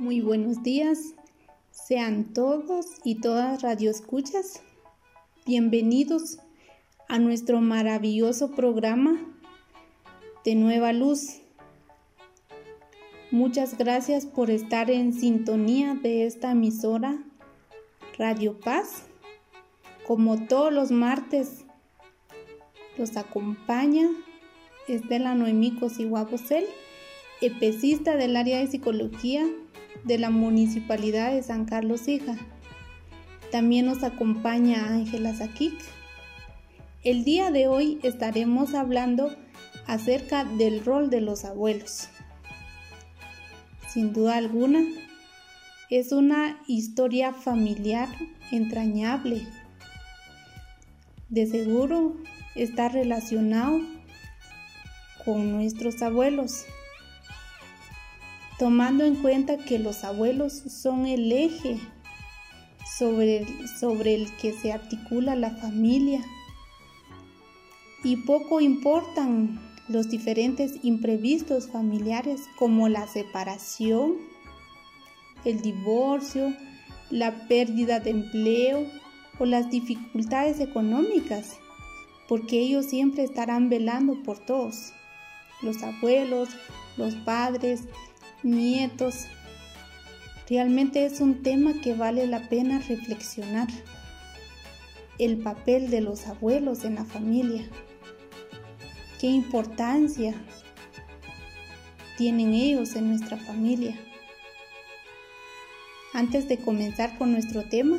Muy buenos días, sean todos y todas radioescuchas bienvenidos a nuestro maravilloso programa de Nueva Luz. Muchas gracias por estar en sintonía de esta emisora Radio Paz. Como todos los martes, los acompaña Estela Noemí Cosiguabosel, epecista del área de psicología de la Municipalidad de San Carlos Hija. También nos acompaña Ángela Zakik. El día de hoy estaremos hablando acerca del rol de los abuelos. Sin duda alguna, es una historia familiar entrañable. De seguro está relacionado con nuestros abuelos tomando en cuenta que los abuelos son el eje sobre el, que se articula la familia. Y poco importan los diferentes imprevistos familiares como la separación, el divorcio, la pérdida de empleo o las dificultades económicas, porque ellos siempre estarán velando por todos, los abuelos, los padres, nietos. Realmente es un tema que vale la pena reflexionar. El papel de los abuelos en la familia. ¿Qué importancia tienen ellos en nuestra familia? Antes de comenzar con nuestro tema,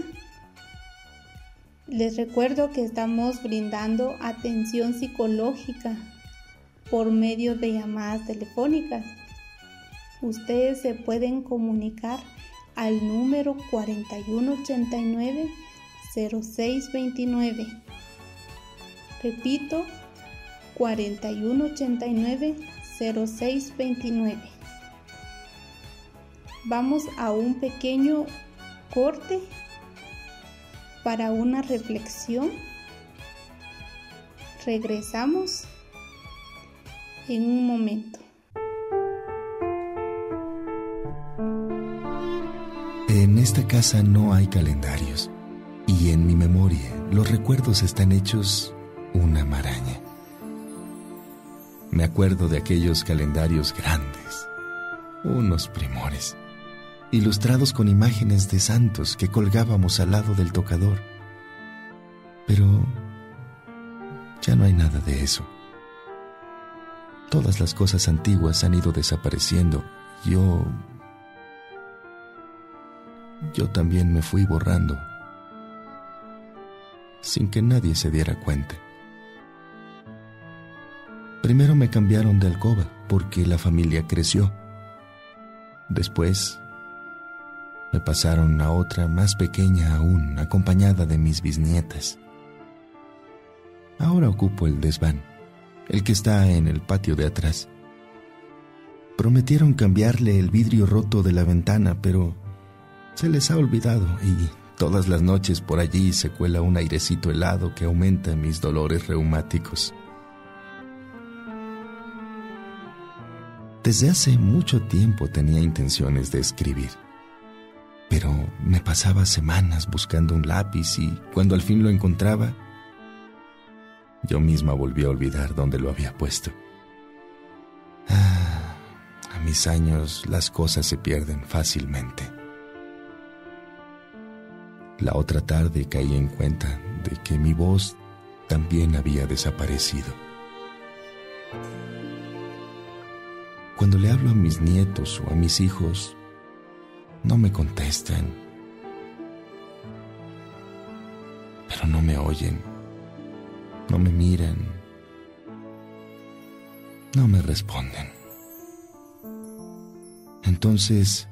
les recuerdo que estamos brindando atención psicológica por medio de llamadas telefónicas ustedes se pueden comunicar al número 4189-0629. Repito, 4189-0629. Vamos a un pequeño corte para una reflexión. Regresamos en un momento. En esta casa no hay calendarios y en mi memoria los recuerdos están hechos una maraña. Me acuerdo de aquellos calendarios grandes, unos primores, ilustrados con imágenes de santos que colgábamos al lado del tocador. Pero ya no hay nada de eso. Todas las cosas antiguas han ido desapareciendo. Yo yo también me fui borrando, sin que nadie se diera cuenta. Primero me cambiaron de alcoba porque la familia creció. Después me pasaron a otra más pequeña aún, acompañada de mis bisnietas. Ahora ocupo el desván, el que está en el patio de atrás. Prometieron cambiarle el vidrio roto de la ventana, pero se les ha olvidado y todas las noches por allí se cuela un airecito helado que aumenta mis dolores reumáticos. Desde hace mucho tiempo tenía intenciones de escribir, pero me pasaba semanas buscando un lápiz y cuando al fin lo encontraba, yo misma volví a olvidar dónde lo había puesto. Ah, a mis años las cosas se pierden fácilmente. La otra tarde caí en cuenta de que mi voz también había desaparecido. Cuando le hablo a mis nietos o a mis hijos, no me contestan, pero no me oyen, no me miran, no me responden. Entonces,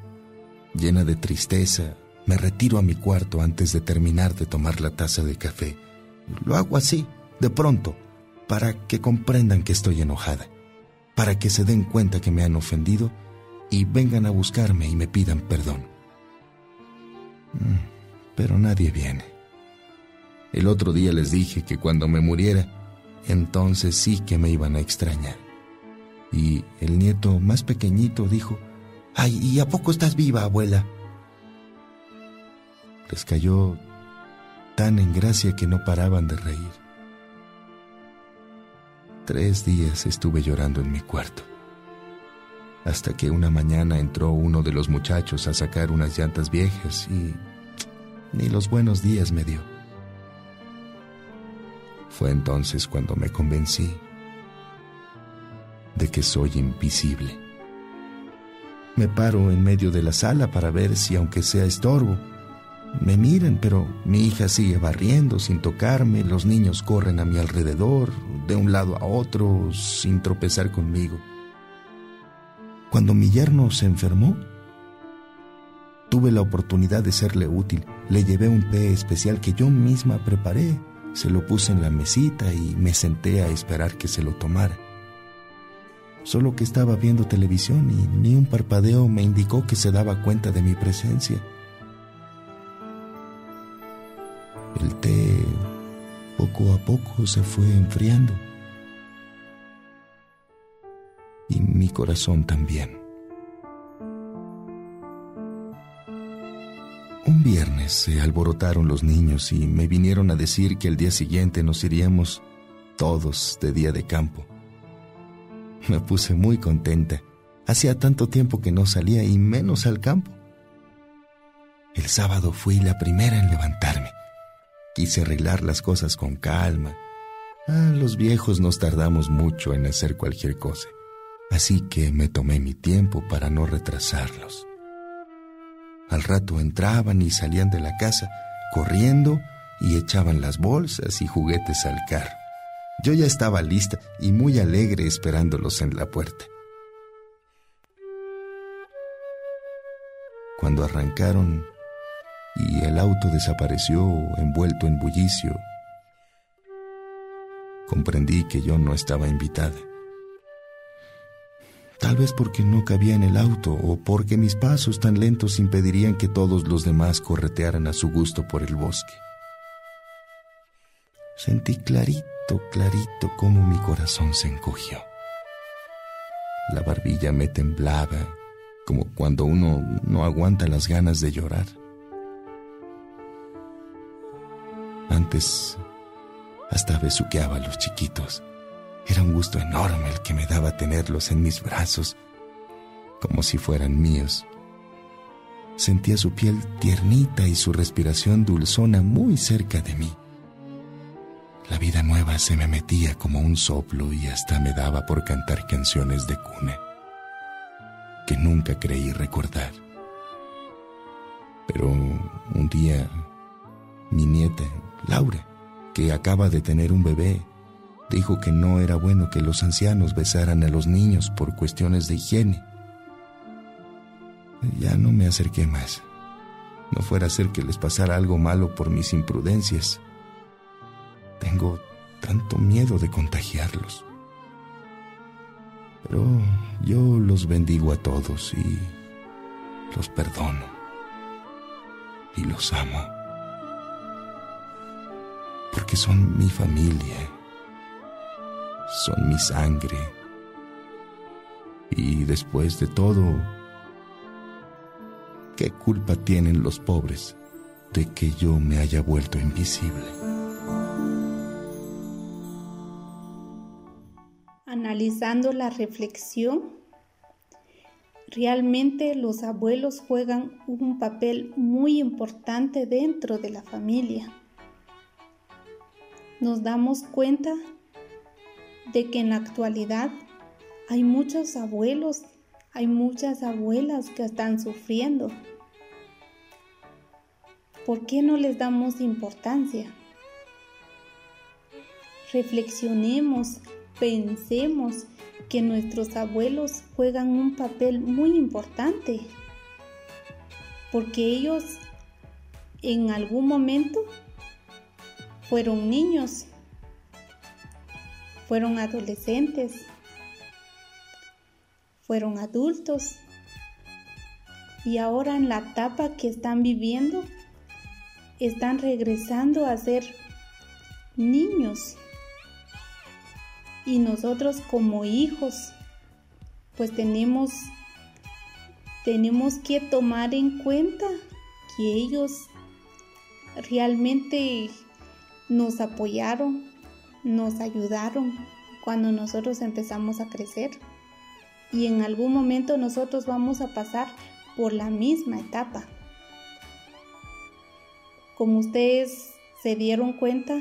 llena de tristeza, me retiro a mi cuarto antes de terminar de tomar la taza de café. Lo hago así, de pronto, para que comprendan que estoy enojada, para que se den cuenta que me han ofendido y vengan a buscarme y me pidan perdón. Mm, pero nadie viene. El otro día les dije que cuando me muriera, entonces sí que me iban a extrañar. Y el nieto más pequeñito dijo, Ay, ¿y a poco estás viva, abuela? Les cayó tan en gracia que no paraban de reír. Tres días estuve llorando en mi cuarto, hasta que una mañana entró uno de los muchachos a sacar unas llantas viejas y ni los buenos días me dio. Fue entonces cuando me convencí de que soy invisible. Me paro en medio de la sala para ver si aunque sea estorbo. Me miran, pero mi hija sigue barriendo sin tocarme, los niños corren a mi alrededor, de un lado a otro, sin tropezar conmigo. Cuando mi yerno se enfermó, tuve la oportunidad de serle útil. Le llevé un té especial que yo misma preparé, se lo puse en la mesita y me senté a esperar que se lo tomara solo que estaba viendo televisión y ni un parpadeo me indicó que se daba cuenta de mi presencia. El té poco a poco se fue enfriando y mi corazón también. Un viernes se alborotaron los niños y me vinieron a decir que el día siguiente nos iríamos todos de día de campo. Me puse muy contenta. Hacía tanto tiempo que no salía y menos al campo. El sábado fui la primera en levantarme. Quise arreglar las cosas con calma. Ah, los viejos nos tardamos mucho en hacer cualquier cosa. Así que me tomé mi tiempo para no retrasarlos. Al rato entraban y salían de la casa, corriendo y echaban las bolsas y juguetes al carro. Yo ya estaba lista y muy alegre esperándolos en la puerta. Cuando arrancaron y el auto desapareció envuelto en bullicio, comprendí que yo no estaba invitada. Tal vez porque no cabía en el auto o porque mis pasos tan lentos impedirían que todos los demás corretearan a su gusto por el bosque. Sentí clarito clarito, como mi corazón se encogió. La barbilla me temblaba, como cuando uno no aguanta las ganas de llorar. Antes hasta besuqueaba a los chiquitos. Era un gusto enorme el que me daba tenerlos en mis brazos, como si fueran míos. Sentía su piel tiernita y su respiración dulzona muy cerca de mí. La vida nueva se me metía como un soplo y hasta me daba por cantar canciones de cuna que nunca creí recordar. Pero un día mi nieta, Laura, que acaba de tener un bebé, dijo que no era bueno que los ancianos besaran a los niños por cuestiones de higiene. Ya no me acerqué más. No fuera a ser que les pasara algo malo por mis imprudencias. Tengo tanto miedo de contagiarlos. Pero yo los bendigo a todos y los perdono y los amo. Porque son mi familia, son mi sangre. Y después de todo, ¿qué culpa tienen los pobres de que yo me haya vuelto invisible? analizando la reflexión, realmente los abuelos juegan un papel muy importante dentro de la familia. Nos damos cuenta de que en la actualidad hay muchos abuelos, hay muchas abuelas que están sufriendo. ¿Por qué no les damos importancia? Reflexionemos pensemos que nuestros abuelos juegan un papel muy importante, porque ellos en algún momento fueron niños, fueron adolescentes, fueron adultos. Y ahora en la etapa que están viviendo están regresando a ser niños. Y nosotros como hijos, pues tenemos tenemos que tomar en cuenta que ellos realmente nos apoyaron, nos ayudaron cuando nosotros empezamos a crecer. Y en algún momento nosotros vamos a pasar por la misma etapa. Como ustedes se dieron cuenta,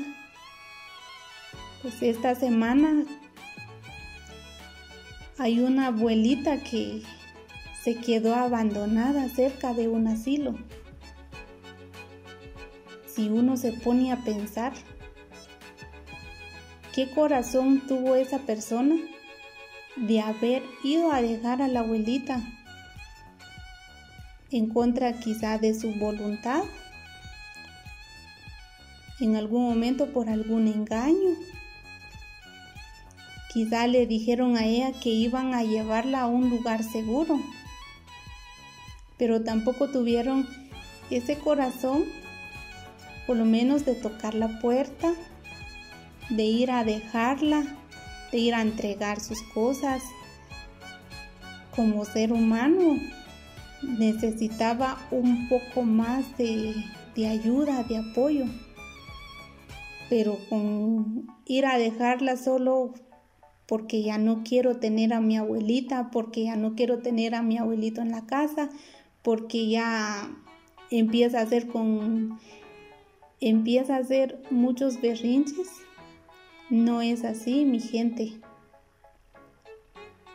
pues esta semana hay una abuelita que se quedó abandonada cerca de un asilo. Si uno se pone a pensar, ¿qué corazón tuvo esa persona de haber ido a dejar a la abuelita en contra quizá de su voluntad? En algún momento por algún engaño Quizá le dijeron a ella que iban a llevarla a un lugar seguro, pero tampoco tuvieron ese corazón, por lo menos de tocar la puerta, de ir a dejarla, de ir a entregar sus cosas. Como ser humano necesitaba un poco más de, ayuda, de apoyo, pero con ir a dejarla solo porque ya no quiero tener a mi abuelita, porque ya no quiero tener a mi abuelito en la casa, porque ya empieza a hacer con empieza a hacer muchos berrinches. No es así, mi gente.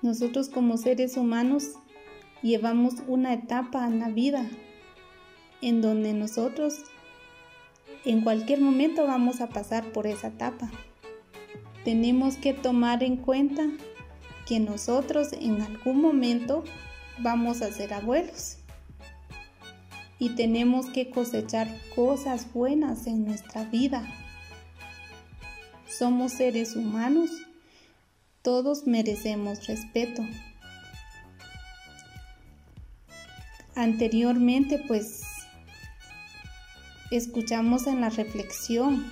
Nosotros como seres humanos llevamos una etapa en la vida en donde nosotros en cualquier momento vamos a pasar por esa etapa tenemos que tomar en cuenta que nosotros en algún momento vamos a ser abuelos y tenemos que cosechar cosas buenas en nuestra vida. Somos seres humanos, todos merecemos respeto. Anteriormente pues escuchamos en la reflexión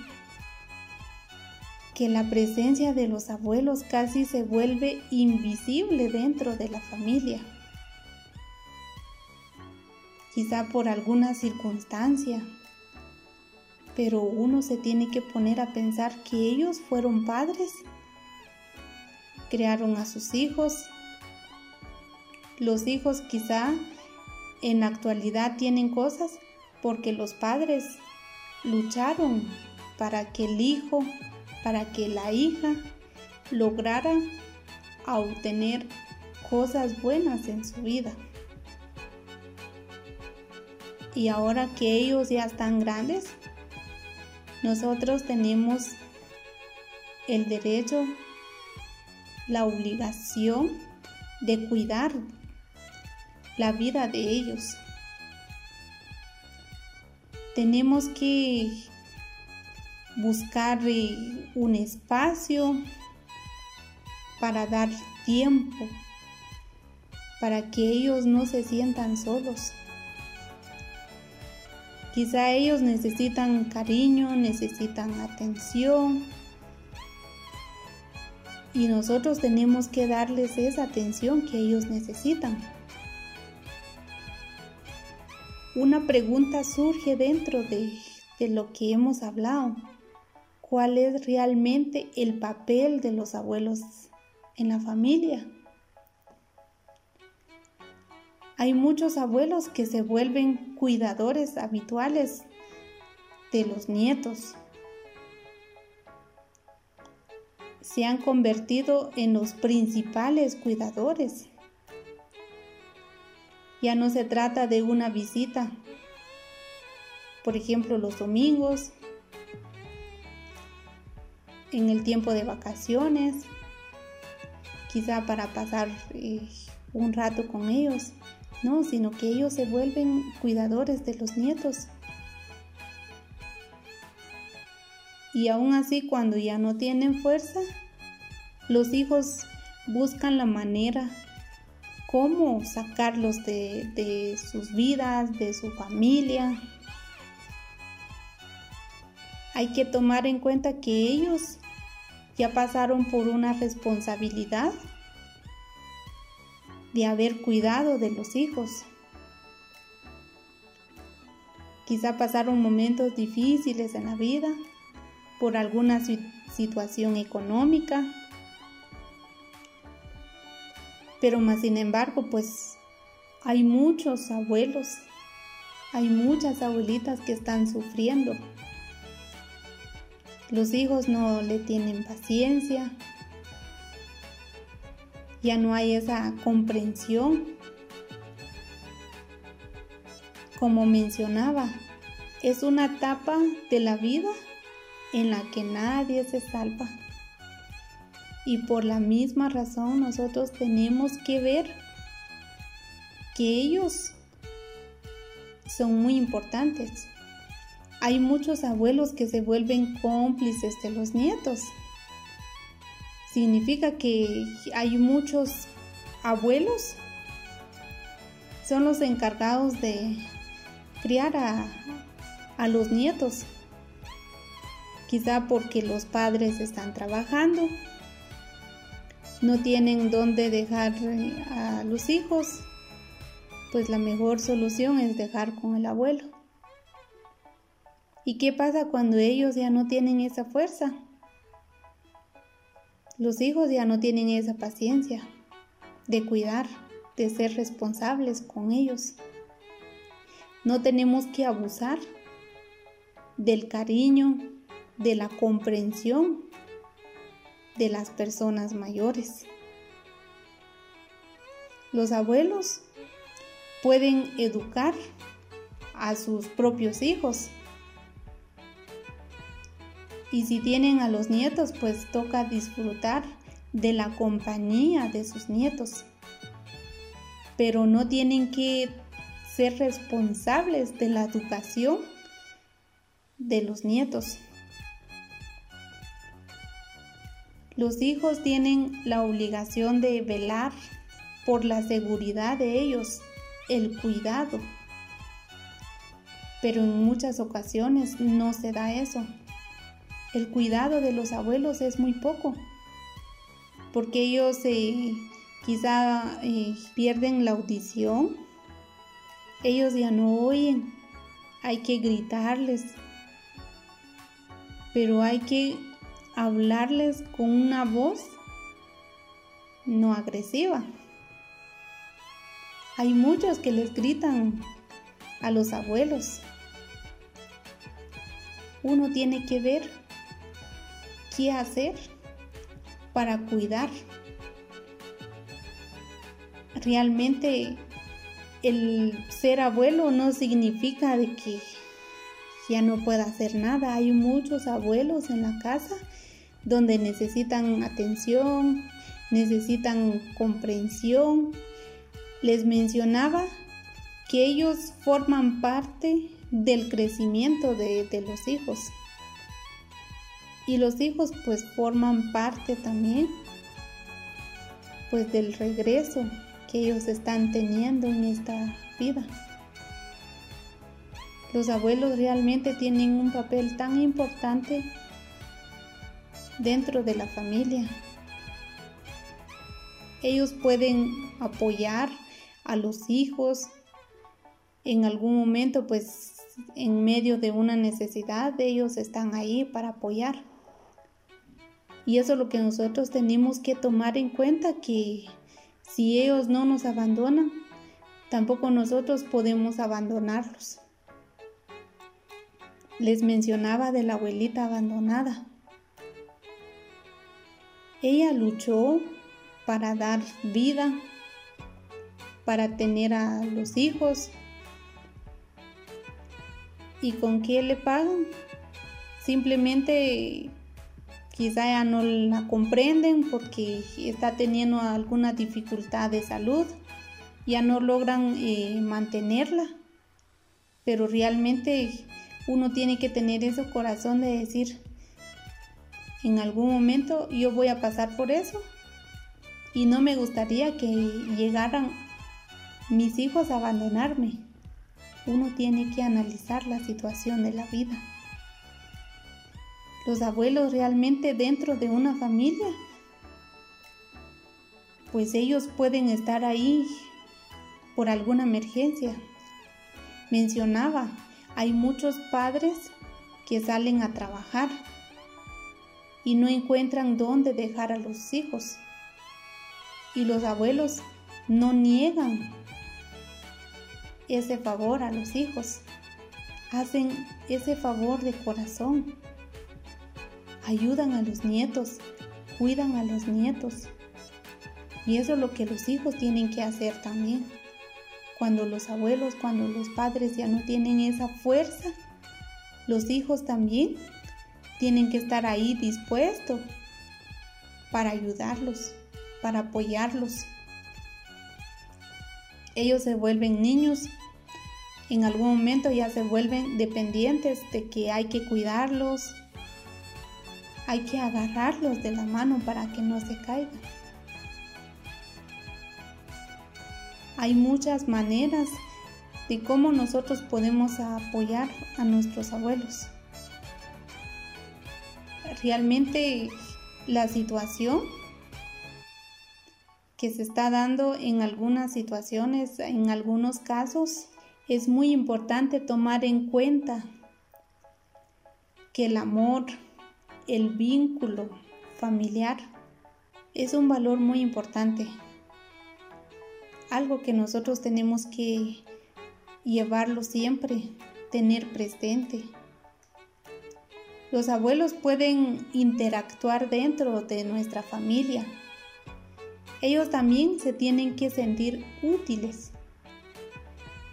que la presencia de los abuelos casi se vuelve invisible dentro de la familia. Quizá por alguna circunstancia, pero uno se tiene que poner a pensar que ellos fueron padres, crearon a sus hijos. Los hijos quizá en la actualidad tienen cosas porque los padres lucharon para que el hijo para que la hija lograra obtener cosas buenas en su vida. Y ahora que ellos ya están grandes, nosotros tenemos el derecho, la obligación de cuidar la vida de ellos. Tenemos que buscar eh, un espacio para dar tiempo, para que ellos no se sientan solos. Quizá ellos necesitan cariño, necesitan atención y nosotros tenemos que darles esa atención que ellos necesitan. Una pregunta surge dentro de, de lo que hemos hablado cuál es realmente el papel de los abuelos en la familia. Hay muchos abuelos que se vuelven cuidadores habituales de los nietos. Se han convertido en los principales cuidadores. Ya no se trata de una visita, por ejemplo, los domingos en el tiempo de vacaciones, quizá para pasar eh, un rato con ellos, no, sino que ellos se vuelven cuidadores de los nietos. Y aún así, cuando ya no tienen fuerza, los hijos buscan la manera cómo sacarlos de, de sus vidas, de su familia. Hay que tomar en cuenta que ellos ya pasaron por una responsabilidad de haber cuidado de los hijos. Quizá pasaron momentos difíciles en la vida por alguna situación económica, pero más sin embargo, pues hay muchos abuelos, hay muchas abuelitas que están sufriendo. Los hijos no le tienen paciencia, ya no hay esa comprensión. Como mencionaba, es una etapa de la vida en la que nadie se salva. Y por la misma razón nosotros tenemos que ver que ellos son muy importantes. Hay muchos abuelos que se vuelven cómplices de los nietos. Significa que hay muchos abuelos, son los encargados de criar a, a los nietos. Quizá porque los padres están trabajando, no tienen dónde dejar a los hijos pues la mejor solución es dejar con el abuelo. ¿Y qué pasa cuando ellos ya no tienen esa fuerza? Los hijos ya no tienen esa paciencia de cuidar, de ser responsables con ellos. No tenemos que abusar del cariño, de la comprensión de las personas mayores. Los abuelos pueden educar a sus propios hijos. Y si tienen a los nietos, pues toca disfrutar de la compañía de sus nietos. Pero no tienen que ser responsables de la educación de los nietos. Los hijos tienen la obligación de velar por la seguridad de ellos el cuidado. Pero en muchas ocasiones no se da eso. El cuidado de los abuelos es muy poco, porque ellos eh, quizá eh, pierden la audición, ellos ya no oyen, hay que gritarles, pero hay que hablarles con una voz no agresiva. Hay muchos que les gritan a los abuelos. Uno tiene que ver hacer para cuidar. Realmente el ser abuelo no significa de que ya no pueda hacer nada. Hay muchos abuelos en la casa donde necesitan atención, necesitan comprensión, les mencionaba que ellos forman parte del crecimiento de, los hijos. Y los hijos pues forman parte también pues del regreso que ellos están teniendo en esta vida. Los abuelos realmente tienen un papel tan importante dentro de la familia. Ellos pueden apoyar a los hijos. En algún momento, pues en medio de una necesidad, ellos están ahí para apoyar. Y eso es lo que nosotros tenemos que tomar en cuenta, que si ellos no nos abandonan, tampoco nosotros podemos abandonarlos. Les mencionaba de la abuelita abandonada. Ella luchó para dar vida para tener a los hijos. ¿Y con qué le pagan? Simplemente quizá ya no la comprenden porque está teniendo alguna dificultad de salud, ya no logran eh, mantenerla, pero realmente uno tiene que tener ese corazón de decir, en algún momento yo voy a pasar por eso y no me gustaría que llegaran mis hijos abandonarme. Uno tiene que analizar la situación de la vida. Los abuelos realmente dentro de una familia, pues ellos pueden estar ahí por alguna emergencia. Mencionaba, Hay muchos padres que salen a trabajar y no encuentran dónde dejar a los hijos. Y los abuelos no niegan ese favor a los hijos. Hacen ese favor de corazón. Ayudan a los nietos, cuidan a los nietos. Y eso es lo que los hijos tienen que hacer también. Cuando los abuelos, cuando los padres ya no tienen esa fuerza, los hijos también tienen que estar ahí dispuestos para ayudarlos, para apoyarlos. Ellos se vuelven niños, en algún momento ya se vuelven dependientes de que hay que cuidarlos, hay que agarrarlos de la mano para que no se caigan. Hay muchas maneras de cómo nosotros podemos apoyar a nuestros abuelos. Realmente la situación que se está dando en algunas situaciones, en algunos casos, es muy importante tomar en cuenta que el amor, el vínculo familiar es un valor muy importante algo que nosotros tenemos que llevarlo siempre, tener presente. Los abuelos pueden interactuar dentro de nuestra familia. Ellos también se tienen que sentir útiles.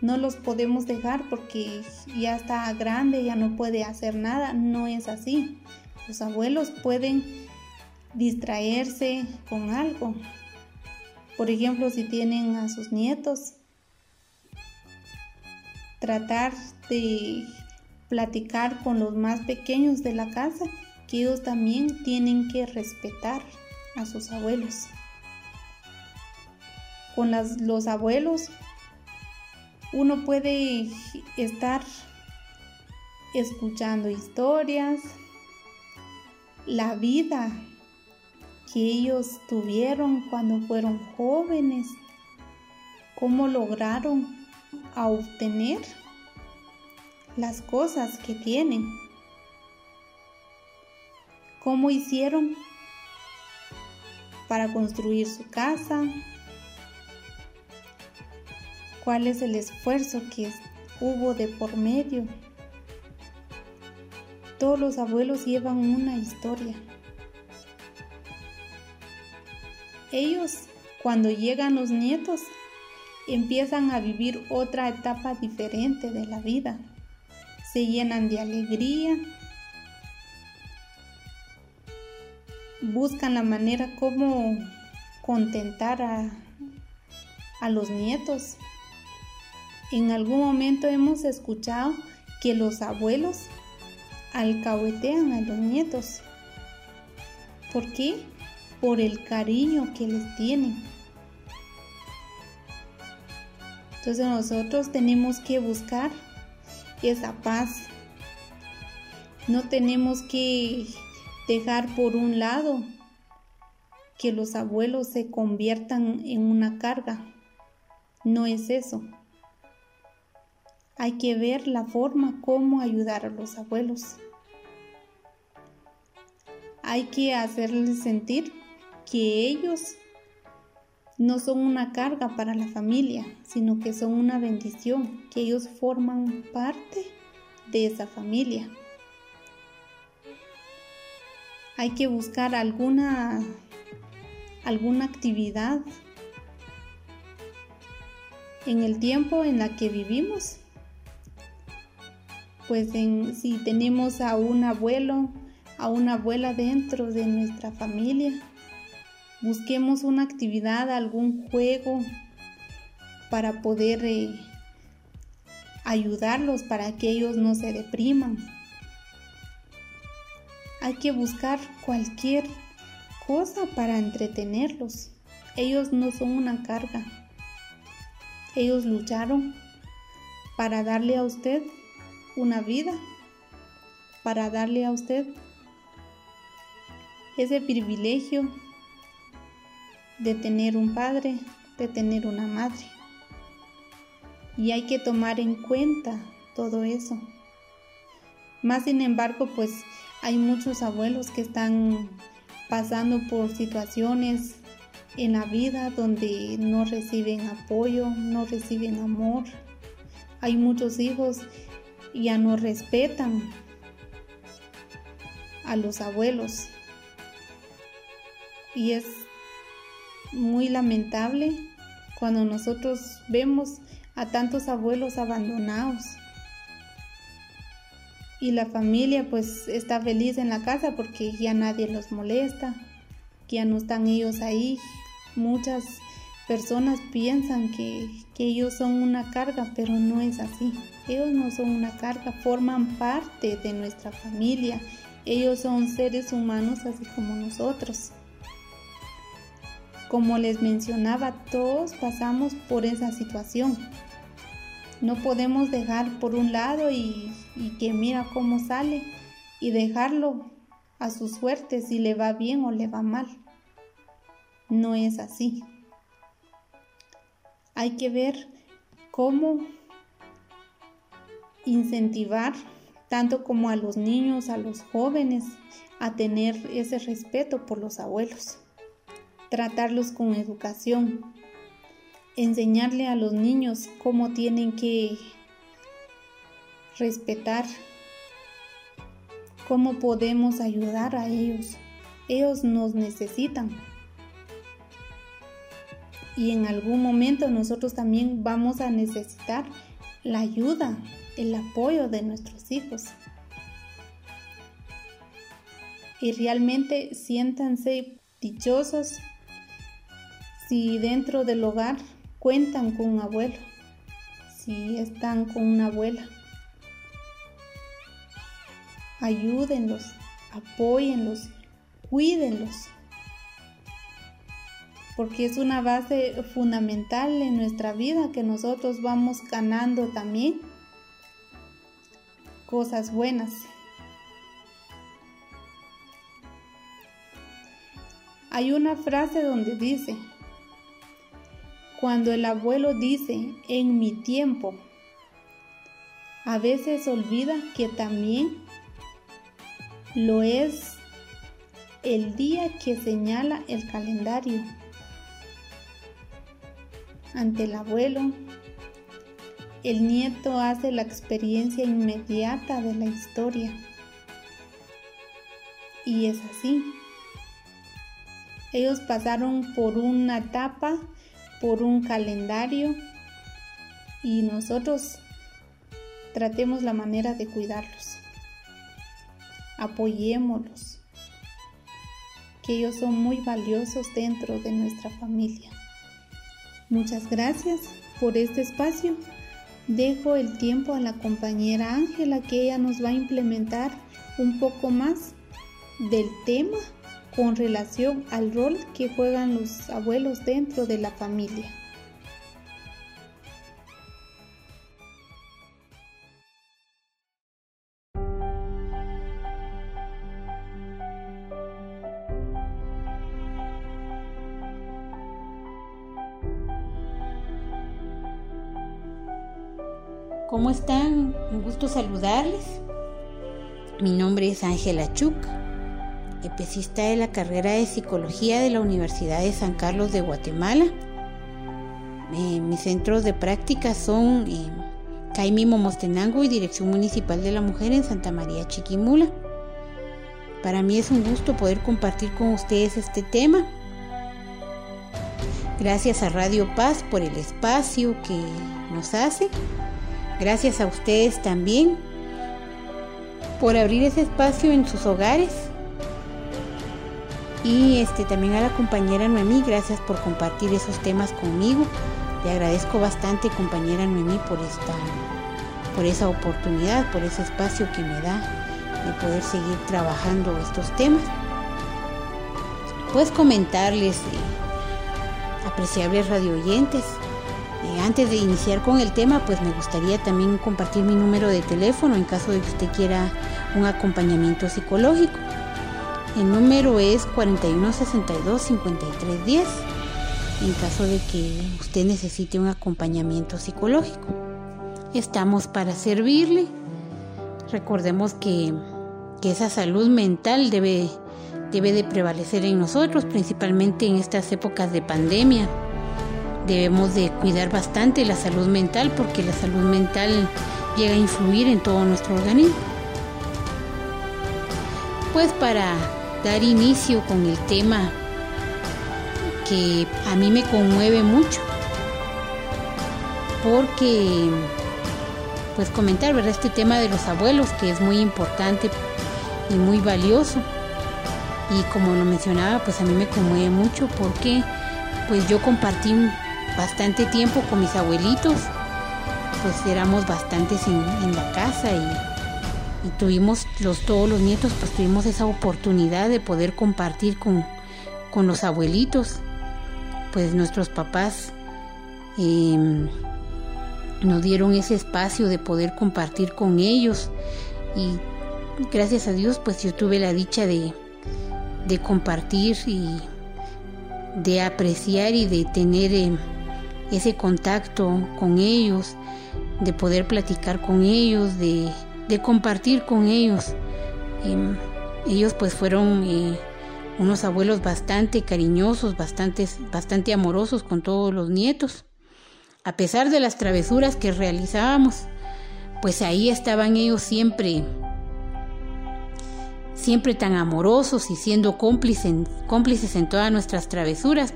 No los podemos dejar porque ya está grande, ya no puede hacer nada. No es así. Los abuelos pueden distraerse con algo, por ejemplo, si tienen a sus nietos, tratar de platicar con los más pequeños de la casa, que ellos también tienen que respetar a sus abuelos. Con los abuelos uno puede estar escuchando historias, la vida que ellos tuvieron cuando fueron jóvenes, cómo lograron obtener las cosas que tienen, cómo hicieron para construir su casa, cuál es el esfuerzo que hubo de por medio. Todos los abuelos llevan una historia. Ellos, cuando llegan los nietos, empiezan a vivir otra etapa diferente de la vida. Se llenan de alegría, buscan la manera como contentar a, a los nietos. En algún momento hemos escuchado que los abuelos alcahuetean a los nietos. ¿Por qué? por el cariño que les tienen. Entonces nosotros tenemos que buscar esa paz. No tenemos que dejar por un lado que los abuelos se conviertan en una carga. No es eso. Hay que ver la forma como ayudar a los abuelos. Hay que hacerles sentir que ellos no son una carga para la familia, sino que son una bendición, que ellos forman parte de esa familia. Hay que buscar alguna alguna actividad en el tiempo en la que vivimos. Pues si tenemos a un abuelo, a una abuela dentro de nuestra familia, busquemos una actividad, algún juego para poder eh, ayudarlos para que ellos no se depriman. Hay que buscar cualquier cosa para entretenerlos. Ellos no son una carga. Ellos lucharon para darle a usted una vida, para darle a usted ese privilegio de tener un padre, de tener una madre. Y hay que tomar en cuenta todo eso. Más sin embargo, pues hay muchos abuelos que están pasando por situaciones en la vida donde no reciben apoyo, no reciben amor. Hay muchos hijos ya no respetan a los abuelos. Y es muy lamentable cuando nosotros vemos a tantos abuelos abandonados. Y la familia pues está feliz en la casa porque ya nadie los molesta, ya no están ellos ahí Muchas personas piensan que, ellos son una carga, pero no es así. Ellos no son una carga, forman parte de nuestra familia. Ellos son seres humanos así como nosotros. Como les mencionaba, todos pasamos por esa situación. No podemos dejar por un lado y, que mira cómo sale y dejarlo a su suerte si le va bien o le va mal no es así. Hay que ver cómo incentivar tanto como a los niños, a los jóvenes, a tener ese respeto por los abuelos. Tratarlos con educación. Enseñarle a los niños cómo tienen que respetar, cómo podemos ayudar a ellos. Ellos nos necesitan y en algún momento nosotros también vamos a necesitar la ayuda, el apoyo de nuestros hijos. Y realmente siéntanse dichosos si dentro del hogar cuentan con un abuelo, si están con una abuela. Ayúdenlos, apóyenlos, cuídenlos porque es una base fundamental en nuestra vida que nosotros vamos ganando también cosas buenas. Hay una frase donde dice, cuando el abuelo dice en mi tiempo, a veces olvida que también lo es el día que señala el calendario ante el abuelo. El nieto hace la experiencia inmediata de la historia. Y es así. Ellos pasaron por una etapa, por un calendario y nosotros tratemos la manera de cuidarlos. Apoyémoslos, que ellos son muy valiosos dentro de nuestra familia. Muchas gracias por este espacio. Dejo el tiempo a la compañera Ángela que ella nos va a implementar un poco más del tema con relación al rol que juegan los abuelos dentro de la familia. ¿Cómo están? Un gusto saludarles. Mi nombre es Ángela Chuk, especialista de la carrera de Psicología de la Universidad de San Carlos de Guatemala. Mis centros de práctica son eh, Caimimo Mostenango y Dirección Municipal de la Mujer en Santa María Chiquimula. Para mí es un gusto poder compartir con ustedes este tema. Gracias a Radio Paz por el espacio que nos hace Gracias a ustedes también por abrir ese espacio en sus hogares. Y este también a la compañera Noemí, gracias por compartir esos temas conmigo. Le agradezco bastante, compañera Noemí, por esta por esa oportunidad, por ese espacio que me da de poder seguir trabajando estos temas. Pues comentarles, eh, apreciables radio oyentes, eh, antes de iniciar con el tema, pues me gustaría también compartir mi número de teléfono en caso de que usted quiera un acompañamiento psicológico. El número es 4162-5310 en caso de que usted necesite un acompañamiento psicológico. estamos para servirle. Recordemos que, que esa salud mental debe, debe de prevalecer en nosotros, principalmente en estas épocas de pandemia. Debemos de cuidar bastante la salud mental porque la salud mental llega a influir en todo nuestro organismo. Pues para dar inicio con el tema que a mí me conmueve mucho, porque pues comentar, ¿verdad? Este tema de los abuelos que es muy importante y muy valioso. Y como lo mencionaba, pues a mí me conmueve mucho porque pues yo compartí bastante tiempo con mis abuelitos, pues éramos bastantes en, la casa y, tuvimos los todos los nietos, pues tuvimos esa oportunidad de poder compartir con, con los abuelitos, pues nuestros papás em, nos dieron ese espacio de poder compartir con ellos. Y gracias a Dios pues yo tuve la dicha de, de compartir y de apreciar y de tener eh, ese contacto con ellos, de poder platicar con ellos, de, de compartir con ellos. Ellos pues fueron eh, unos abuelos bastante cariñosos, bastante, bastante amorosos con todos los nietos a pesar de las travesuras que realizábamos, pues ahí estaban ellos siempre, siempre tan amorosos y siendo cómplices, cómplices en todas nuestras travesuras.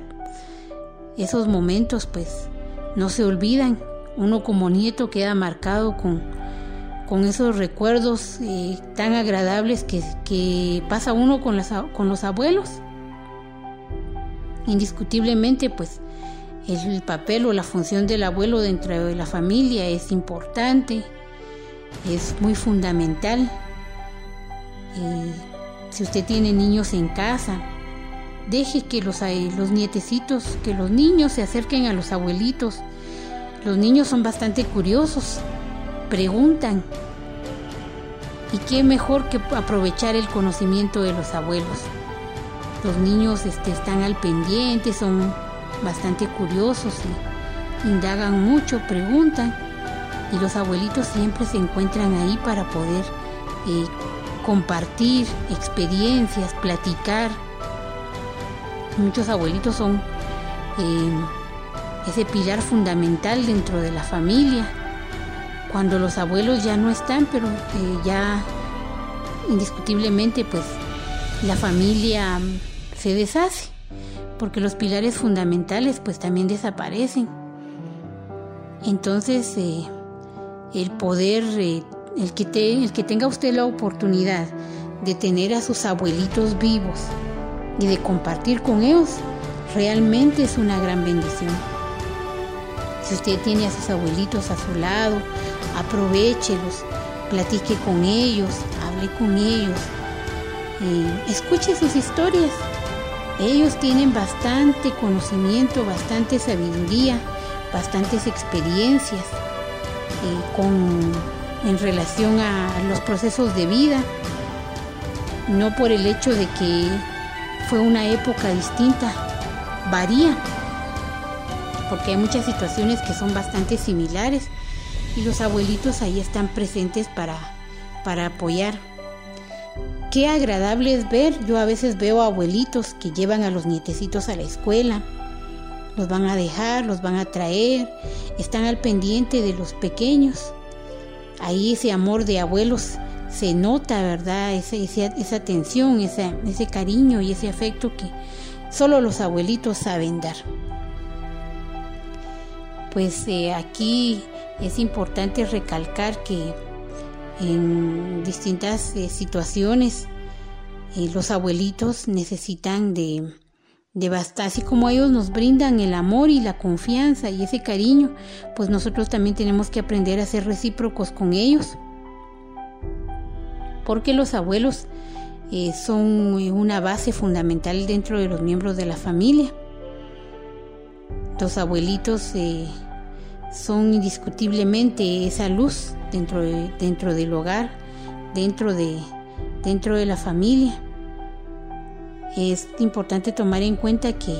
Esos momentos pues no se olvidan. Uno como nieto queda marcado con, con esos recuerdos eh, tan agradables que, pasa uno con, las, con los abuelos. Indiscutiblemente pues el papel o la función del abuelo dentro de la familia es importante, es muy fundamental. si usted tiene niños en casa, deje que los, los nietecitos, que los niños se acerquen a los abuelitos. Los niños son bastante curiosos, preguntan. ¿Y qué mejor que aprovechar el conocimiento de los abuelos? Los niños este, están al pendiente, son bastante curiosos indagan mucho, preguntan y los abuelitos siempre se encuentran ahí para poder eh, compartir experiencias, platicar. Muchos abuelitos son eh, ese pilar fundamental dentro de la familia. Cuando los abuelos ya no están, pero eh, ya indiscutiblemente pues la familia se deshace porque los pilares fundamentales pues también desaparecen. Entonces, eh, el poder, eh, el, que el que tenga usted la oportunidad de tener a sus abuelitos vivos y de compartir con ellos, realmente es una gran bendición. Si usted tiene a sus abuelitos a su lado, aprovechelos, platique con ellos, hable con ellos, eh, escuche sus historias. Ellos tienen bastante conocimiento, bastante sabiduría, bastantes experiencias eh, con, en relación a los procesos de vida, no por el hecho de que fue una época distinta, varía, porque hay muchas situaciones que son bastante similares y los abuelitos ahí están presentes para, para apoyar. Qué agradable es ver, yo a veces veo abuelitos que llevan a los nietecitos a la escuela, los van a dejar, los van a traer, están al pendiente de los pequeños. Ahí ese amor de abuelos se nota, ¿verdad? Esa, esa, atención, ese, ese cariño y ese afecto que solo los abuelitos saben dar. Pues eh, aquí es importante recalcar que en distintas eh, situaciones. Eh, los abuelitos necesitan de, de así como ellos nos brindan el amor y la confianza y ese cariño, pues nosotros también tenemos que aprender a ser recíprocos con ellos. Porque los abuelos eh, son una base fundamental dentro de los miembros de la familia. Los abuelitos son indiscutiblemente esa luz dentro, dentro del hogar, dentro de, dentro de la familia. Es importante tomar en cuenta que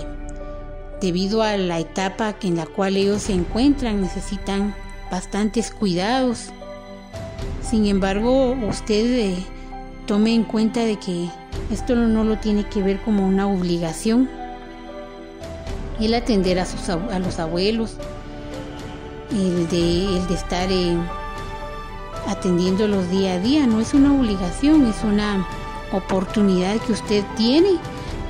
debido a la etapa en la cual ellos se encuentran, necesitan bastantes cuidados. Sin embargo, usted eh, tome en cuenta de que esto no lo tiene que ver como una obligación. El atender a, sus, a los abuelos, el de, el de estar eh, atendiéndolos día a día, no es una obligación, es una oportunidad que usted tiene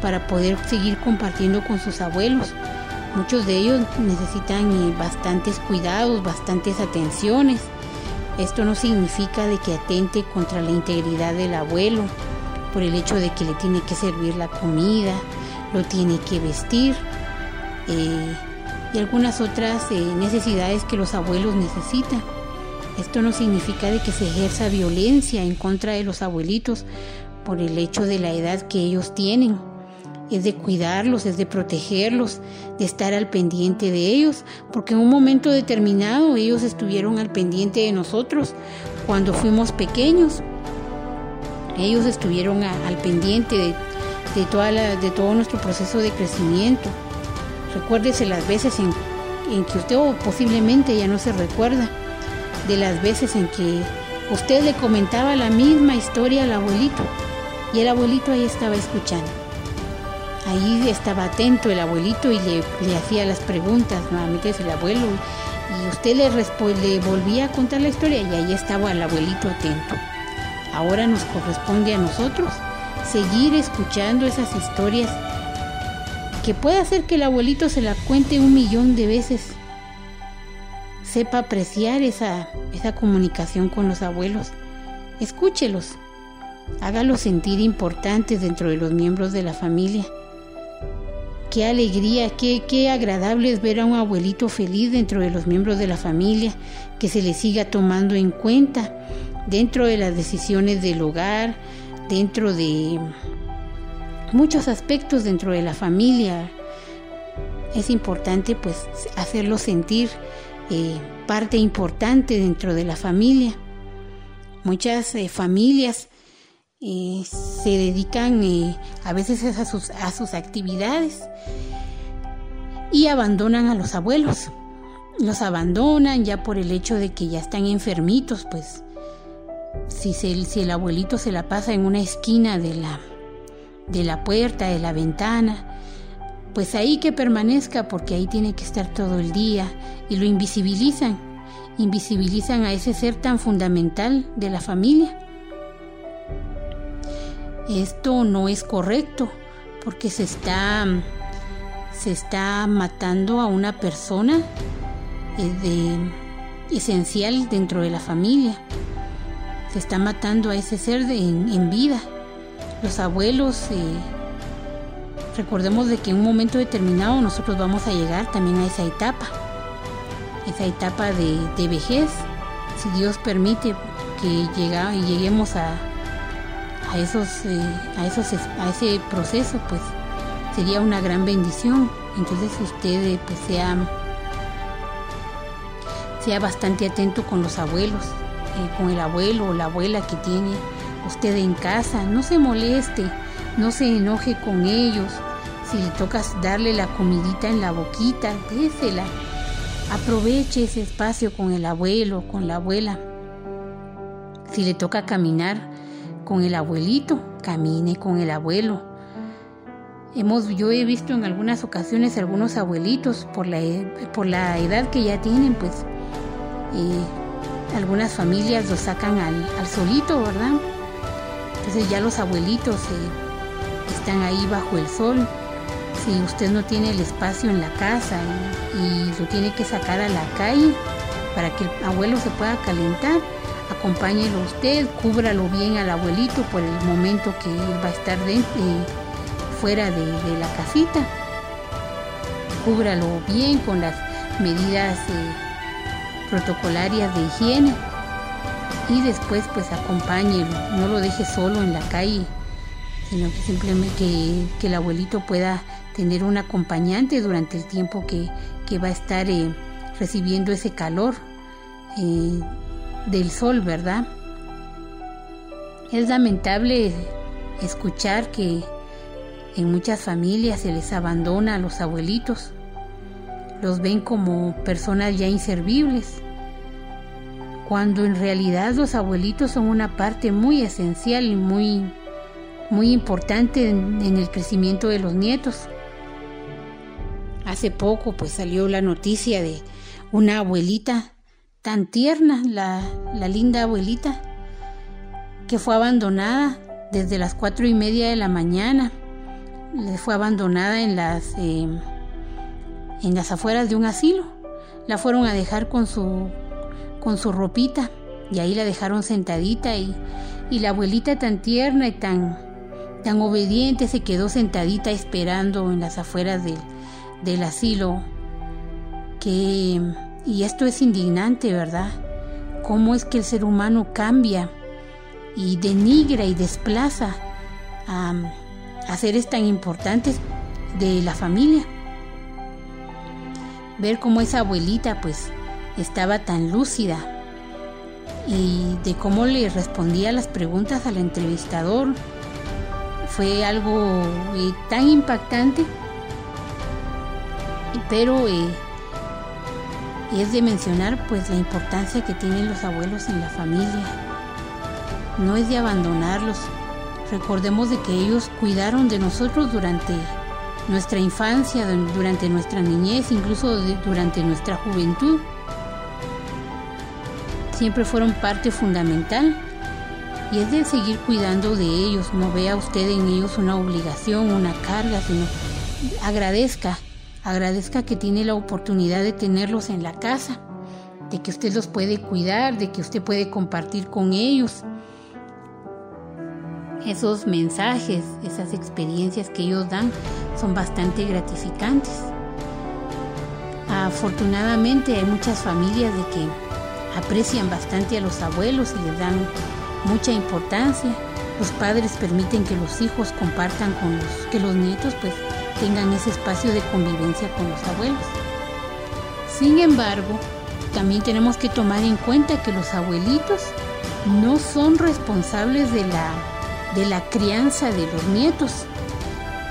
para poder seguir compartiendo con sus abuelos. Muchos de ellos necesitan eh, bastantes cuidados, bastantes atenciones. Esto no significa de que atente contra la integridad del abuelo por el hecho de que le tiene que servir la comida, lo tiene que vestir eh, y algunas otras eh, necesidades que los abuelos necesitan. Esto no significa de que se ejerza violencia en contra de los abuelitos por el hecho de la edad que ellos tienen es de cuidarlos, es de protegerlos, de estar al pendiente de ellos, porque en un momento determinado ellos estuvieron al pendiente de nosotros cuando fuimos pequeños. Ellos estuvieron al pendiente de, toda de todo nuestro proceso de crecimiento. Recuérdese las veces en, que usted o posiblemente ya no se recuerda de las veces en que usted le comentaba la misma historia al abuelito y el abuelito ahí estaba escuchando. Ahí estaba atento el abuelito y le, hacía las preguntas, nuevamente es el abuelo, y usted le, le volvía a contar la historia y ahí estaba el abuelito atento. Ahora nos corresponde a nosotros seguir escuchando esas historias que puede hacer que el abuelito se la cuente un millón de veces. Sepa apreciar esa, esa comunicación con los abuelos. Escúchelos. Hágalos sentir importantes dentro de los miembros de la familia Qué alegría, qué, qué agradable es ver a un abuelito feliz dentro de los miembros de la familia, que se le siga tomando en cuenta dentro de las decisiones del hogar, dentro de muchos aspectos dentro de la familia. Es importante pues hacerlo sentir eh, parte importante dentro de la familia. Muchas eh, familias se dedican eh, a veces a sus, a sus actividades y abandonan a los abuelos. Los abandonan ya por el hecho de que ya están enfermitos, pues si, si el abuelito se la pasa en una esquina de la, de la puerta, de la ventana, pues ahí que permanezca porque ahí tiene que estar todo el día y lo invisibilizan, invisibilizan a ese ser tan fundamental de la familia. Esto no es correcto porque se está, se está matando a una persona eh, de, esencial dentro de la familia. Se está matando a ese ser en, vida. Los abuelos, eh, recordemos de que en un momento determinado nosotros vamos a llegar también a esa etapa, esa etapa de, vejez, si Dios permite que llega, lleguemos a, a esos, eh, a esos, a ese proceso, pues sería una gran bendición. Entonces usted eh, pues sea, sea bastante atento con los abuelos, eh, con el abuelo o la abuela que tiene usted en casa. No se moleste, no se enoje con ellos. Si le toca darle la comidita en la boquita, désela. Aproveche ese espacio con el abuelo, con la abuela. Si le toca caminar, con el abuelito, camine con el abuelo. Hemos, yo he visto en algunas ocasiones algunos abuelitos por la, por la edad que ya tienen, pues algunas familias los sacan al, solito, ¿verdad? Entonces ya los abuelitos eh, están ahí bajo el sol. Si usted no tiene el espacio en la casa y, y lo tiene que sacar a la calle para que el abuelo se pueda calentar, acompáñelo usted, cúbralo bien al abuelito por el momento que va a estar eh, fuera de, la casita. Cúbralo bien con las medidas eh, protocolarias de higiene y después pues acompáñelo, no lo deje solo en la calle, sino que simplemente que, el abuelito pueda tener un acompañante durante el tiempo que, va a estar eh, recibiendo ese calor del sol, ¿verdad? Es lamentable escuchar que en muchas familias se les abandona a los abuelitos, los ven como personas ya inservibles, cuando en realidad los abuelitos son una parte muy esencial y muy, muy importante en, el crecimiento de los nietos. Hace poco pues salió la noticia de una abuelita tan tierna, la, la linda abuelita, que fue abandonada desde las cuatro y media de la mañana. Le fue abandonada en las, eh, en las afueras de un asilo. La fueron a dejar con su, con su ropita y ahí la dejaron sentadita y, y la abuelita tan tierna y tan, tan obediente se quedó sentadita esperando en las afueras del, del asilo que y esto es indignante, ¿verdad? ¿Cómo es que el ser humano cambia y denigra y desplaza a, a seres tan importantes de la familia? Ver cómo esa abuelita pues estaba tan lúcida y de cómo le respondía las preguntas al entrevistador fue algo eh, tan impactante pero eh, es de mencionar pues la importancia que tienen los abuelos en la familia. No es de abandonarlos. Recordemos de que ellos cuidaron de nosotros durante nuestra infancia, durante nuestra niñez, incluso durante nuestra juventud. Siempre fueron parte fundamental y es de seguir cuidando de ellos. No vea usted en ellos una obligación, una carga, sino agradezca Agradezca que tiene la oportunidad de tenerlos en la casa, de que usted los puede cuidar, de que usted puede compartir con ellos esos mensajes, esas experiencias que ellos dan son bastante gratificantes. Afortunadamente hay muchas familias de que aprecian bastante a los abuelos y les dan mucha importancia. Los padres permiten que los hijos compartan con los que los nietos pues tengan ese espacio de convivencia con los abuelos. Sin embargo, también tenemos que tomar en cuenta que los abuelitos no son responsables de la, de la crianza de los nietos.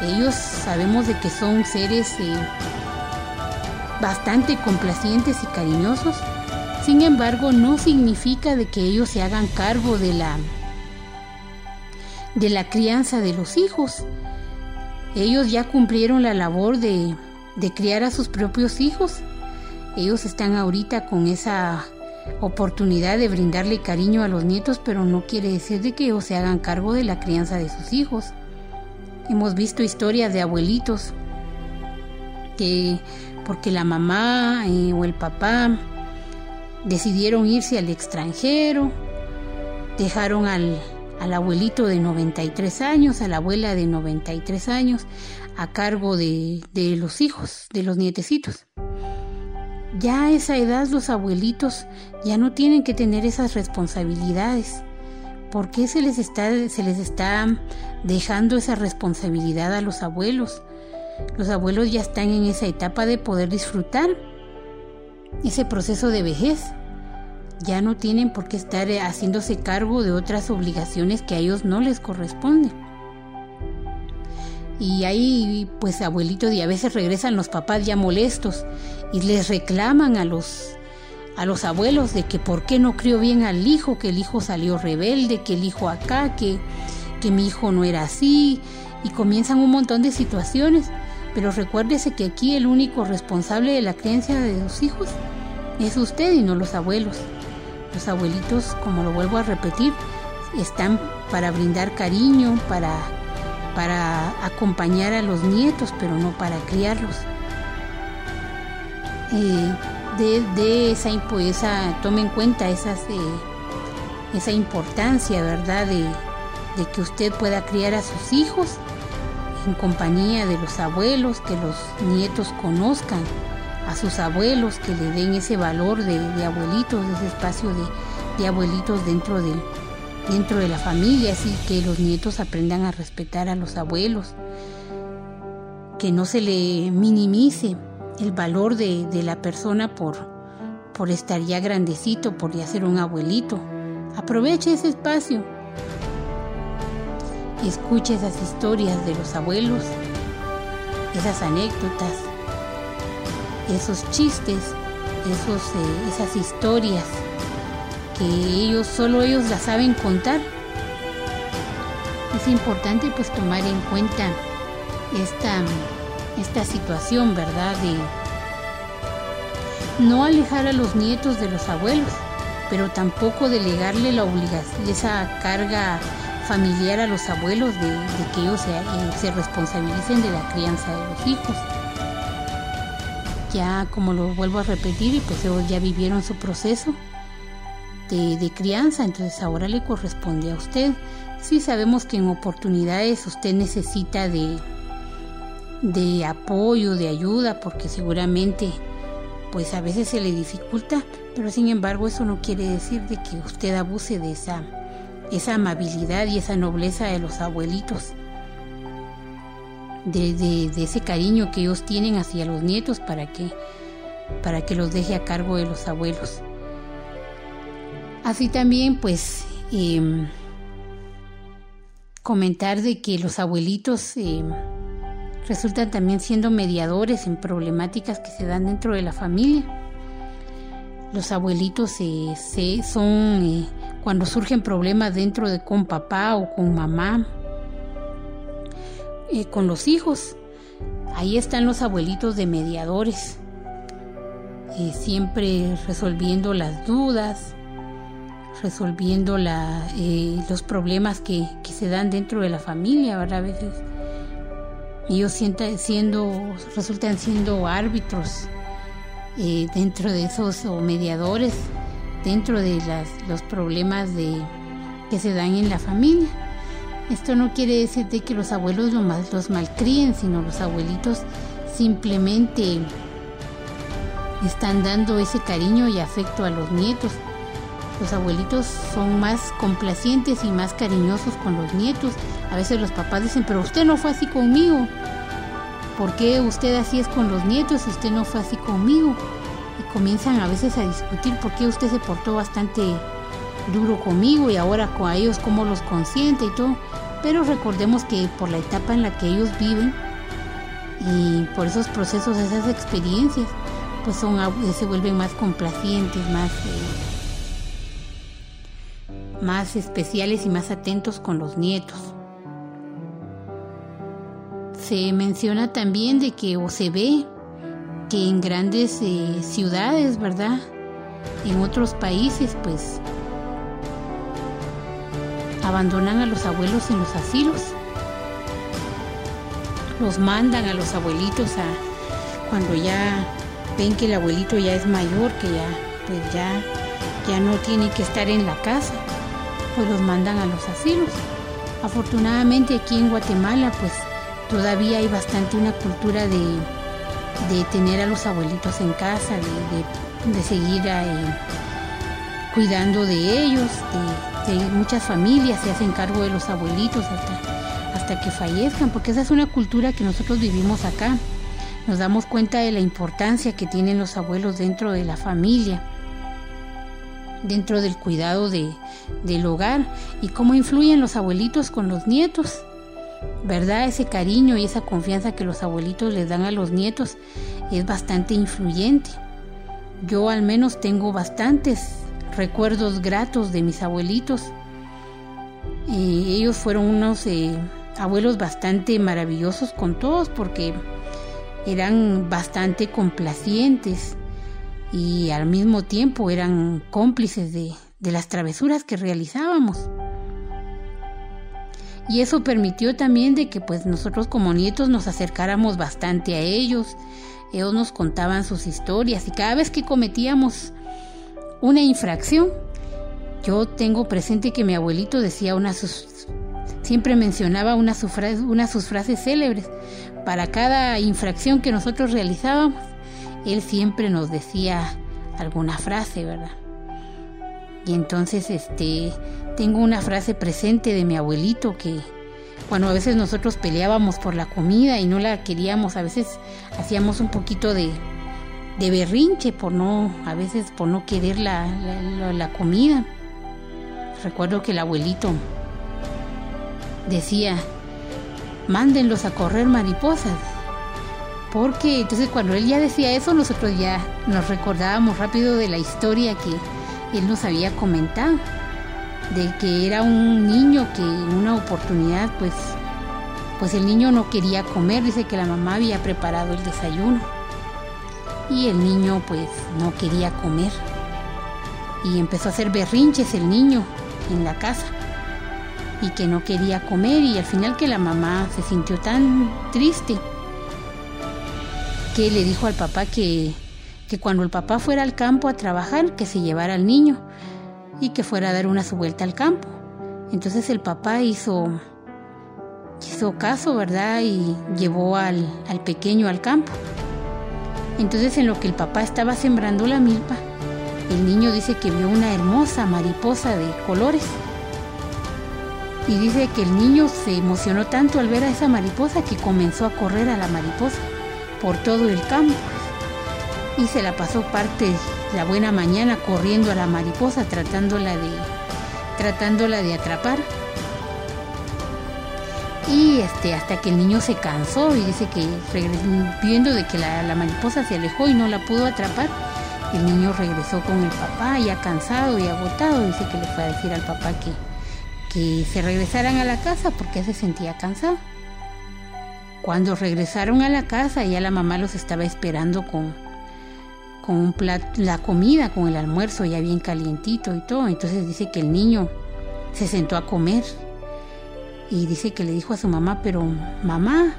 Ellos sabemos de que son seres eh, bastante complacientes y cariñosos. Sin embargo, no significa de que ellos se hagan cargo de la de la crianza de los hijos. Ellos ya cumplieron la labor de, criar a sus propios hijos. Ellos están ahorita con esa oportunidad de brindarle cariño a los nietos, pero no quiere decir de que ellos se hagan cargo de la crianza de sus hijos. Hemos visto historias de abuelitos que porque la mamá eh, o el papá decidieron irse al extranjero, dejaron al, al abuelito de 93 años, a la abuela de 93 años, a cargo de, de los hijos, de los nietecitos. Ya a esa edad los abuelitos ya no tienen que tener esas responsabilidades. ¿Por qué se les está, se les está dejando esa responsabilidad a los abuelos? Los abuelos ya están en esa etapa de poder disfrutar ese proceso de vejez ya no tienen por qué estar eh, haciéndose cargo de otras obligaciones que a ellos no les corresponden. Y ahí, pues abuelitos, y a veces regresan los papás ya molestos y les reclaman a los, a los abuelos de que por qué no crió bien al hijo, que el hijo salió rebelde, que el hijo acá, que, que mi hijo no era así, y comienzan un montón de situaciones. Pero recuérdese que aquí el único responsable de la creencia de los hijos es usted y no los abuelos. Los abuelitos, como lo vuelvo a repetir, están para brindar cariño, para, para acompañar a los nietos, pero no para criarlos. Eh, de, esa, tome en cuenta eh, esa importancia, ¿verdad? De que usted pueda criar a sus hijos en compañía de los abuelos, que los nietos conozcan a sus abuelos, que le den ese valor de, abuelitos, ese espacio de, abuelitos dentro, dentro de la familia, así que los nietos aprendan a respetar a los abuelos, que no se le minimice el valor de, la persona por, por estar ya grandecito, por ya ser un abuelito. Aproveche ese espacio. Escuche esas historias de los abuelos, esas anécdotas, esos chistes, esos, eh, esas historias que ellos, solo ellos la saben contar. Es importante pues tomar en cuenta esta, esta situación, ¿verdad? De no alejar a los nietos de los abuelos, pero tampoco delegarle la obligación, esa carga familiar a los abuelos de, que ellos se, eh, se, responsabilicen de la crianza de los hijos. Ya como lo vuelvo a repetir, pues ellos ya vivieron su proceso de, crianza, entonces ahora le corresponde a usted. Sí sabemos que en oportunidades usted necesita de, de apoyo, de ayuda, porque seguramente pues a veces se le dificulta, pero sin embargo eso no quiere decir de que usted abuse de esa, esa amabilidad y esa nobleza de los abuelitos, de, ese cariño que ellos tienen hacia los nietos para que, para que los deje a cargo de los abuelos. Así también pues em, comentar de que los abuelitos em, resultan también siendo mediadores en problemáticas que se dan dentro de la familia. Los abuelitos se son eh, cuando surgen problemas dentro de con papá o con mamá, eh, con los hijos. Ahí están los abuelitos de mediadores, eh, siempre resolviendo las dudas, resolviendo la, los problemas que, se dan dentro de la familia, ¿verdad? A veces ellos siendo, resultan siendo árbitros eh, dentro de esos mediadores dentro de los problemas que se dan en la familia. Esto no quiere decir de que los abuelos los, los malcríen, sino los abuelitos simplemente están dando ese cariño y afecto a los nietos. Los abuelitos son más complacientes y más cariñosos con los nietos a veces los papás dicen, pero usted no fue así conmigo. ¿Por qué usted así es con los nietos y usted no fue así conmigo? Comienzan a veces a discutir por qué usted se portó bastante duro conmigo y ahora con ellos cómo los consiente y todo. Pero recordemos que por la etapa en la que ellos viven y por esos procesos, esas experiencias, pues son, se vuelven más complacientes, más... Eh, más especiales y más atentos con los nietos se menciona también de que o se ve que en grandes eh, ciudades, ¿verdad? En otros países, pues abandonan a los abuelos en los asilos. Los mandan a los abuelitos a cuando ya ven que el abuelito ya es mayor, que ya pues ya ya no tiene que estar en la casa, pues los mandan a los asilos. Afortunadamente aquí en Guatemala pues todavía hay bastante una cultura de, tener a los abuelitos en casa, de, seguir eh, cuidando de ellos, de, muchas familias se hacen cargo de los abuelitos hasta, hasta que fallezcan, porque esa es una cultura que nosotros vivimos acá. Nos damos cuenta de la importancia que tienen los abuelos dentro de la familia, dentro del cuidado del hogar y cómo influyen los abuelitos con los nietos. ¿Verdad? Ese cariño y esa confianza que los abuelitos les dan a los nietos es bastante influyente. Yo al menos tengo bastantes recuerdos gratos de mis abuelitos. ellos fueron unos eh, abuelos bastante maravillosos con todos porque eran bastante complacientes y al mismo tiempo eran cómplices de las travesuras que realizábamos y eso permitió también de que pues nosotros como nietos nos acercáramos bastante a ellos. Ellos nos contaban sus historias y cada vez que cometíamos una infracción, yo tengo presente que mi abuelito decía una sus, siempre mencionaba una, una sus frases célebres. Para cada infracción que nosotros realizábamos, él siempre nos decía alguna frase, ¿verdad? Y entonces este tengo una frase presente de mi abuelito que cuando a veces nosotros peleábamos por la comida y no la queríamos, a veces hacíamos un poquito de, de berrinche por no, a veces por no querer la, la comida. Recuerdo que el abuelito decía, mándenlos a correr mariposas. Porque entonces cuando él ya decía eso, nosotros ya nos recordábamos rápido de la historia que él nos había comentado de que era un niño que en una oportunidad pues pues el niño no quería comer, dice que la mamá había preparado el desayuno. Y el niño pues no quería comer. Y empezó a hacer berrinches el niño en la casa y que no quería comer. Y al final que la mamá se sintió tan triste que le dijo al papá que, que cuando el papá fuera al campo a trabajar que se llevara al niño y que fuera a dar una su vuelta al campo. Entonces el papá hizo, hizo caso, ¿verdad? Y llevó al, al pequeño al campo. Entonces en lo que el papá estaba sembrando la milpa, el niño dice que vio una hermosa mariposa de colores. Y dice que el niño se emocionó tanto al ver a esa mariposa que comenzó a correr a la mariposa por todo el campo. Y se la pasó parte la buena mañana corriendo a la mariposa tratándola de tratándola de atrapar. Y este, hasta que el niño se cansó y dice que viendo de que la, la mariposa se alejó y no la pudo atrapar, el niño regresó con el papá ya cansado y agotado. Dice que le fue a decir al papá que, que se regresaran a la casa porque se sentía cansado. Cuando regresaron a la casa ya la mamá los estaba esperando con, con un la comida, con el almuerzo ya bien calientito y todo. Entonces dice que el niño se sentó a comer y dice que le dijo a su mamá, pero mamá,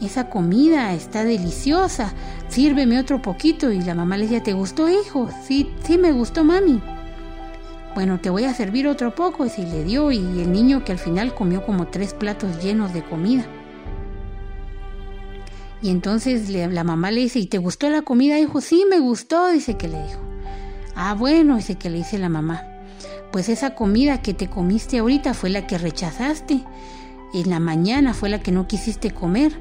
esa comida está deliciosa, sírveme otro poquito. Y la mamá le decía, ¿te gustó hijo? Sí, sí me gustó mami. Bueno, te voy a servir otro poco. Y le dio y el niño que al final comió como tres platos llenos de comida. Y entonces la mamá le dice, ¿y te gustó la comida, hijo? Sí, me gustó, dice que le dijo. Ah, bueno, dice que le dice la mamá. Pues esa comida que te comiste ahorita fue la que rechazaste. En la mañana fue la que no quisiste comer.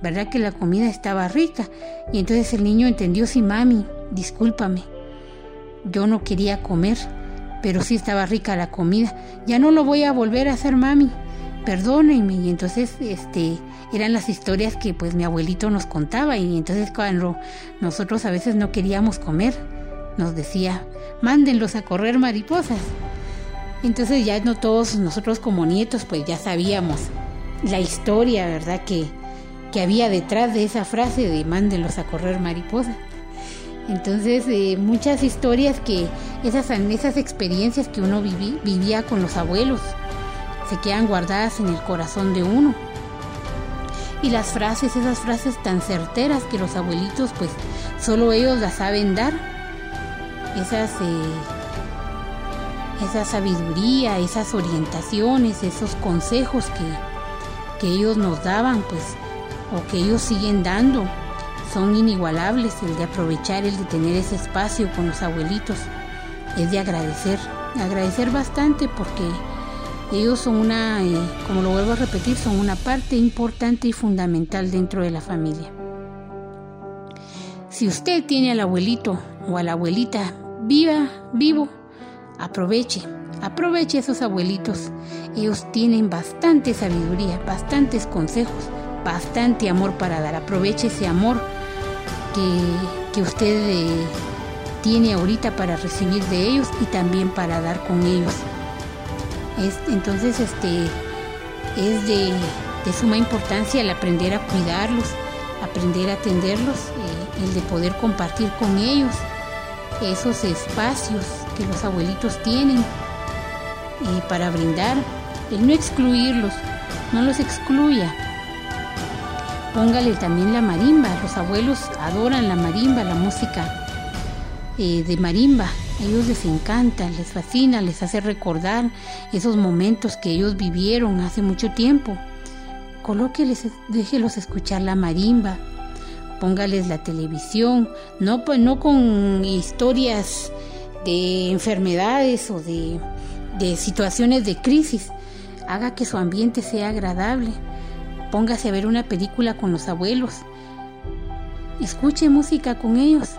¿Verdad que la comida estaba rica? Y entonces el niño entendió, sí, mami, discúlpame. Yo no quería comer, pero sí estaba rica la comida. Ya no lo voy a volver a hacer, mami. Perdónenme. Y entonces, este, eran las historias que pues mi abuelito nos contaba y entonces cuando nosotros a veces no queríamos comer, nos decía, mándenlos a correr mariposas. Entonces ya no todos nosotros como nietos pues ya sabíamos la historia, ¿verdad? Que, que había detrás de esa frase de mándenlos a correr mariposas. Entonces, eh, muchas historias que esas, esas experiencias que uno vivía con los abuelos se quedan guardadas en el corazón de uno y las frases, esas frases tan certeras que los abuelitos pues solo ellos las saben dar, esas, eh, esa sabiduría, esas orientaciones, esos consejos que, que ellos nos daban pues o que ellos siguen dando son inigualables, el de aprovechar, el de tener ese espacio con los abuelitos, es de agradecer, agradecer bastante porque ellos son una, eh, como lo vuelvo a repetir, son una parte importante y fundamental dentro de la familia. Si usted tiene al abuelito o a la abuelita viva, vivo, aproveche, aproveche esos abuelitos. Ellos tienen bastante sabiduría, bastantes consejos, bastante amor para dar. Aproveche ese amor que, usted eh, tiene ahorita para recibir de ellos y también para dar con ellos entonces, este, es de, suma importancia el aprender a cuidarlos, aprender a atenderlos, eh, el de poder compartir con ellos esos espacios que los abuelitos tienen eh, para brindar, el no excluirlos, no los excluya. Póngale también la marimba, los abuelos adoran la marimba, la música eh, de marimba, ellos les encanta, les fascina, les hace recordar esos momentos que ellos vivieron hace mucho tiempo. Colóqueles, déjelos escuchar la marimba, póngales la televisión, no, pues, no con historias de enfermedades o de, de situaciones de crisis. Haga que su ambiente sea agradable. Póngase a ver una película con los abuelos. Escuche música con ellos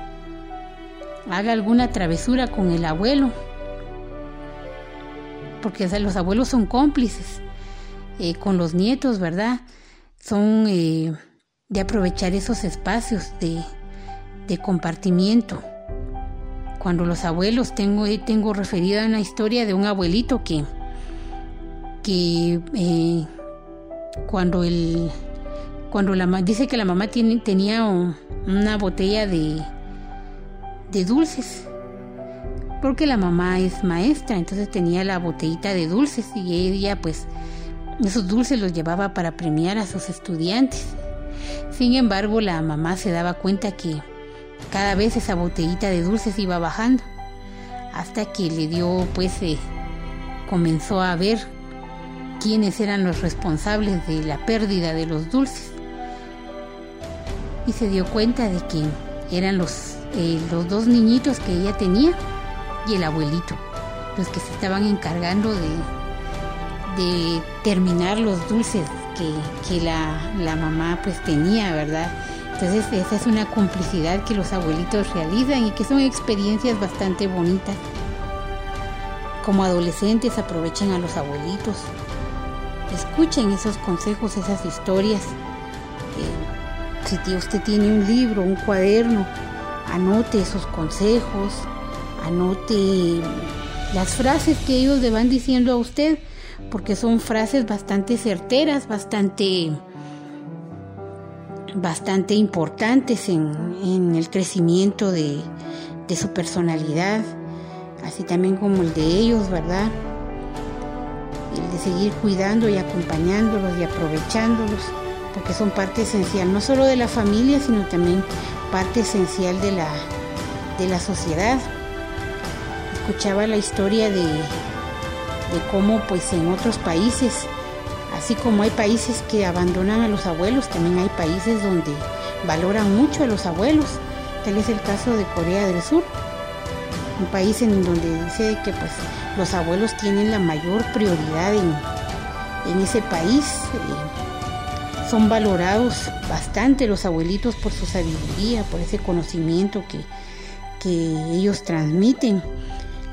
haga alguna travesura con el abuelo, porque los abuelos son cómplices eh, con los nietos, ¿verdad? Son eh, de aprovechar esos espacios de, de compartimiento cuando los abuelos, tengo, tengo referida una historia de un abuelito que, que eh, cuando el cuando la dice que la mamá tiene, tenía una botella de, de dulces porque la mamá es maestra entonces tenía la botellita de dulces y ella pues esos dulces los llevaba para premiar a sus estudiantes sin embargo la mamá se daba cuenta que cada vez esa botellita de dulces iba bajando, hasta que le dio, pues, eh, comenzó a ver quiénes eran los responsables de la pérdida de los dulces. Y se dio cuenta de que eran los, eh, los dos niñitos que ella tenía y el abuelito, los que se estaban encargando de, terminar los dulces que, la mamá pues tenía, ¿verdad? Entonces esa es una complicidad que los abuelitos realizan y que son experiencias bastante bonitas. Como adolescentes aprovechen a los abuelitos, escuchen esos consejos, esas historias. Eh, si usted tiene un libro, un cuaderno, anote esos consejos, anote las frases que ellos le van diciendo a usted, porque son frases bastante certeras, bastante bastante importantes en, el crecimiento de, su personalidad, así también como el de ellos, ¿verdad? El de seguir cuidando y acompañándolos y aprovechándolos, porque son parte esencial, no solo de la familia, sino también parte esencial de la, de la sociedad. Escuchaba la historia de, de cómo pues en otros países Así como hay países que abandonan a los abuelos, también hay países donde valoran mucho a los abuelos. Tal es el caso de Corea del Sur, un país en donde dice que pues los abuelos tienen la mayor prioridad en, ese país. Eh, son valorados bastante los abuelitos por su sabiduría, por ese conocimiento que, que ellos transmiten.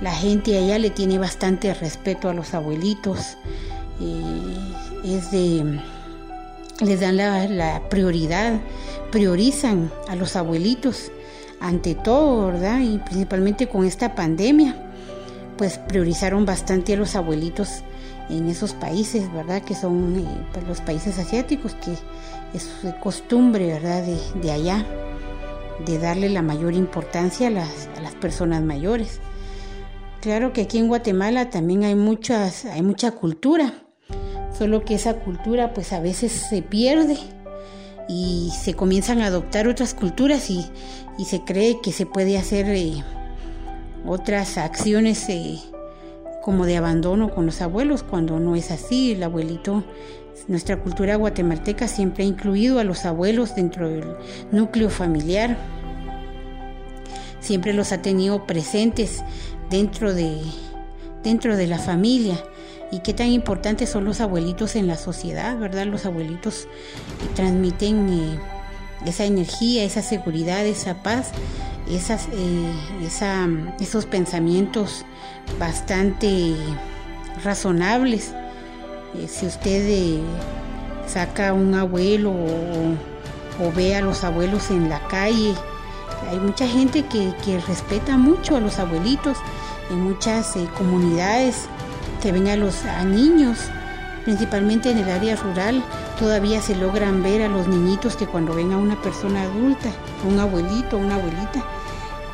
La gente allá le tiene bastante respeto a los abuelitos. Eh, es de, les dan la, prioridad, priorizan a los abuelitos ante todo, ¿verdad? Y principalmente con esta pandemia, pues priorizaron bastante a los abuelitos en esos países, ¿verdad? Que son eh, pues, los países asiáticos, que es costumbre, ¿verdad? De, de, allá, de darle la mayor importancia a las, a las personas mayores. Claro que aquí en Guatemala también hay muchas, hay mucha cultura, solo que esa cultura pues a veces se pierde y se comienzan a adoptar otras culturas y, se cree que se puede hacer eh, otras acciones eh, como de abandono con los abuelos cuando no es así. El abuelito, nuestra cultura guatemalteca siempre ha incluido a los abuelos dentro del núcleo familiar, siempre los ha tenido presentes dentro de, dentro de la familia y qué tan importantes son los abuelitos en la sociedad, ¿verdad? Los abuelitos transmiten eh, esa energía, esa seguridad, esa paz, esas, eh, esos pensamientos bastante razonables. Eh, si usted saca a un abuelo o, ve a los abuelos en la calle, hay mucha gente que, respeta mucho a los abuelitos en muchas comunidades que ven a los niños, principalmente en el área rural, todavía se logran ver a los niñitos que cuando ven a una persona adulta, un abuelito, una abuelita,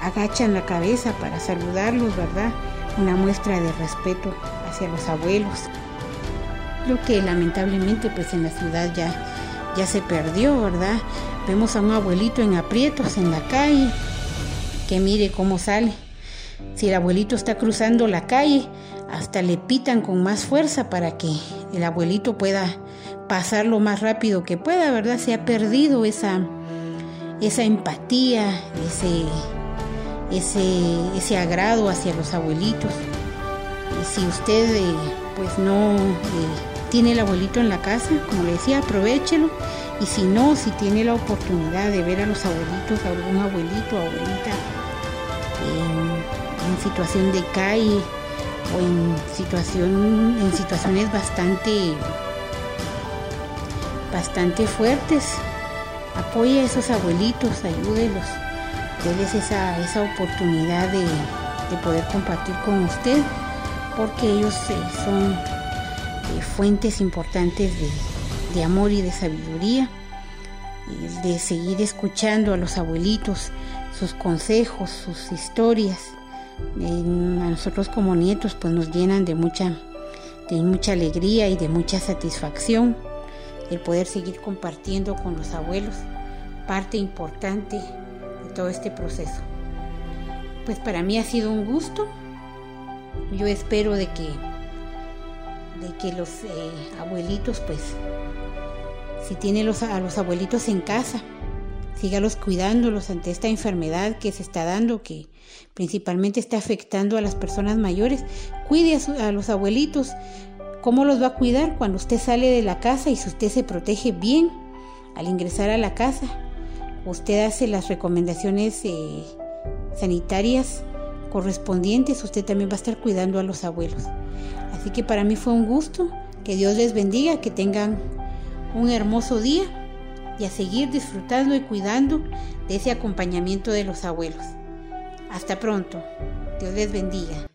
agachan la cabeza para saludarlos, ¿verdad? Una muestra de respeto hacia los abuelos. Lo que lamentablemente pues en la ciudad ya, ya se perdió, ¿verdad? Vemos a un abuelito en aprietos en la calle, que mire cómo sale. Si el abuelito está cruzando la calle, hasta le pitan con más fuerza para que el abuelito pueda pasar lo más rápido que pueda, ¿verdad? Se ha perdido esa, esa empatía, ese, ese, ese agrado hacia los abuelitos. Si usted eh, pues no eh, tiene el abuelito en la casa, como le decía, aprovechelo. Y si no, si tiene la oportunidad de ver a los abuelitos, a algún abuelito, abuelita en situación de calle, o en, situación, en situaciones bastante, bastante fuertes. Apoye a esos abuelitos, ayúdelos, darles esa, esa oportunidad de, poder compartir con usted, porque ellos eh, son eh, fuentes importantes de, amor y de sabiduría, de seguir escuchando a los abuelitos, sus consejos, sus historias. a nosotros como nietos pues nos llenan de mucha, de mucha alegría y de mucha satisfacción el poder seguir compartiendo con los abuelos parte importante de todo este proceso. Pues para mí ha sido un gusto. Yo espero de que de que los eh, abuelitos pues si tiene los, a los abuelitos en casa sígalos cuidándolos ante esta enfermedad que se está dando, que principalmente está afectando a las personas mayores. Cuide a, a, los abuelitos. ¿Cómo los va a cuidar cuando usted sale de la casa y si usted se protege bien al ingresar a la casa? Usted hace las recomendaciones eh, sanitarias correspondientes, usted también va a estar cuidando a los abuelos. Así que para mí fue un gusto, que Dios les bendiga, que tengan un hermoso día y a seguir disfrutando y cuidando de ese acompañamiento de los abuelos. Hasta pronto, Dios les bendiga.